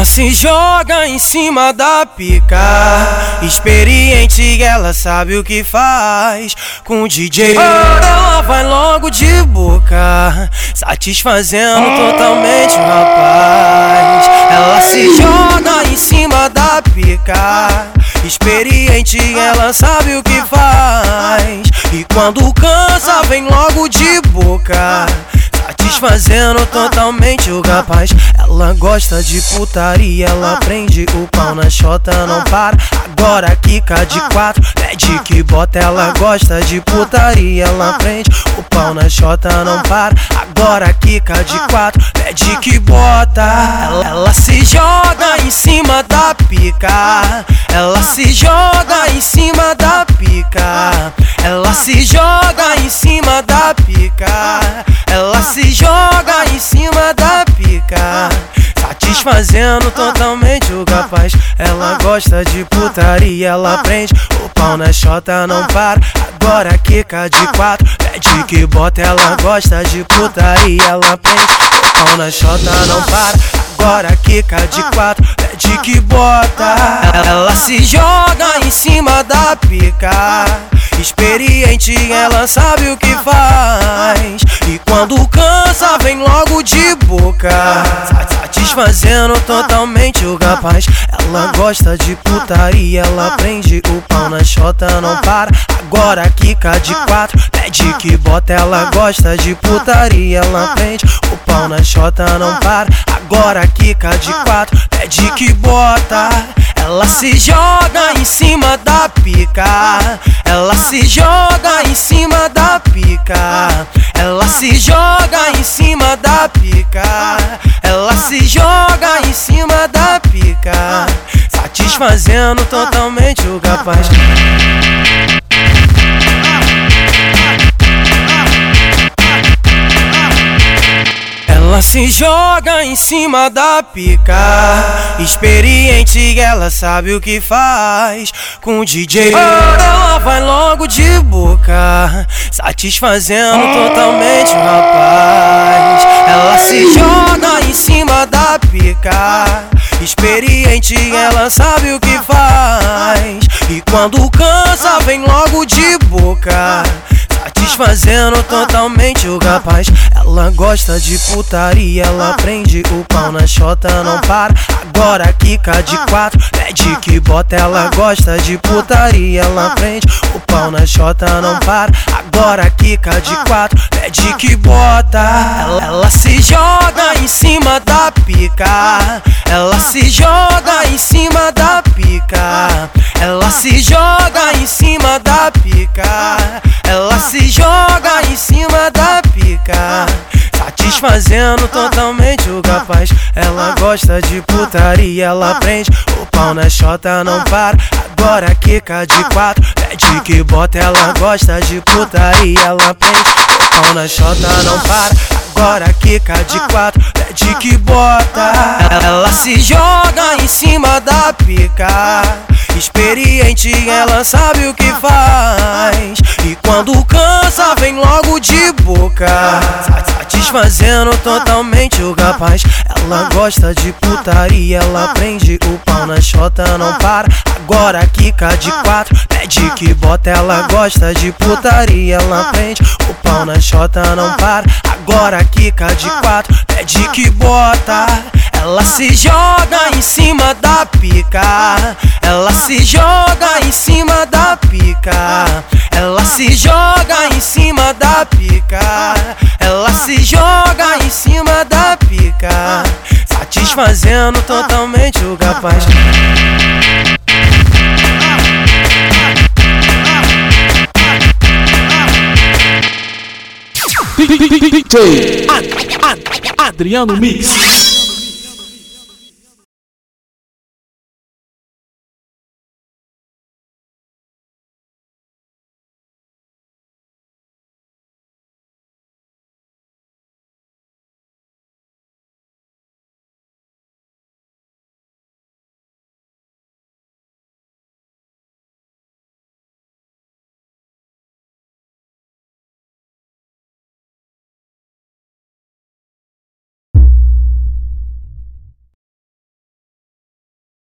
Ela se joga em cima da pica. Experiente, ela sabe o que faz. Com o DJ, ela vai logo de boca. Satisfazendo totalmente o rapaz. Ela se joga em cima da pica. Experiente, ela sabe o que faz. E quando cansa, vem logo de boca. Satisfazendo totalmente o rapaz. Ela gosta de putaria, ela prende o pau na chota, não para. Agora quica de quatro, pede que bota. Ela gosta de putaria, ela prende o pau na chota, não para. Agora quica de quatro, pede que bota. Ela, ela se joga em cima da pica. Ela se joga em cima da pica. Ela se joga em cima da pica. Ela se joga em cima da pica. Satisfazendo totalmente o capaz. Ela gosta de putaria, ela prende o pau na chota, não para. Agora quica de quatro, pede que bota. Ela gosta de putaria, ela prende o pau na chota, não para. Agora quica de quatro, pede que bota. Ela se joga em cima da pica. Experiente, ela sabe o que faz. De boca. Satisfazendo totalmente o rapaz. Ela gosta de putaria, ela prende o pau na chota, não para. Agora quica de quatro, pede que bota. Ela gosta de putaria, ela prende o pau na chota, não para. Agora quica de quatro, pede que bota. Ela se joga em cima da pica. Ela se joga em cima da pica. Ela se joga em cima da pica. Ela se joga em cima da pica. Satisfazendo totalmente o capaz. Ela se joga em cima da pica. Experiente, ela sabe o que faz. Com o DJ, ela vai logo de boca. Satisfazendo totalmente o rapaz. Ela se joga em cima da pica. Experiente, ela sabe o que faz. E quando cansa, vem logo de boca. Satisfazendo totalmente o rapaz. Ela gosta de putaria, ela prende o pau na chota, não para. Agora quica de quatro, pede que bota. Ela gosta de putaria, ela prende o pau na chota, não para. Agora quica de quatro, pede que bota. Ela, ela se joga em cima da pica. Ela se joga em cima da pica. Ela se joga em cima da pica. Ela se joga em cima da pica. Satisfazendo totalmente o capaz. Ela gosta de putaria, ela prende. O pau na chota, não para. Agora quica de quatro, pede que bota. Ela gosta de putaria, ela prende. O pau na chota, não para. Agora quica de quatro, pede que bota. Ela se joga em cima da pica. Experiente, ela sabe o que faz. E quando cansa, vem logo de boca. Satisfazendo totalmente o rapaz. Ela gosta de putaria, ela prende o pau na chota, não para. Agora quica de quatro, pede que bota. Ela gosta de putaria, ela prende o pau na chota, não para. Agora quica de quatro, pede que bota. Ela se joga em cima da pica. Ela se joga em cima da pica. Ela se joga em cima da pica. Ela se joga em cima da pica. Satisfazendo totalmente o capaz. Adriano Mix.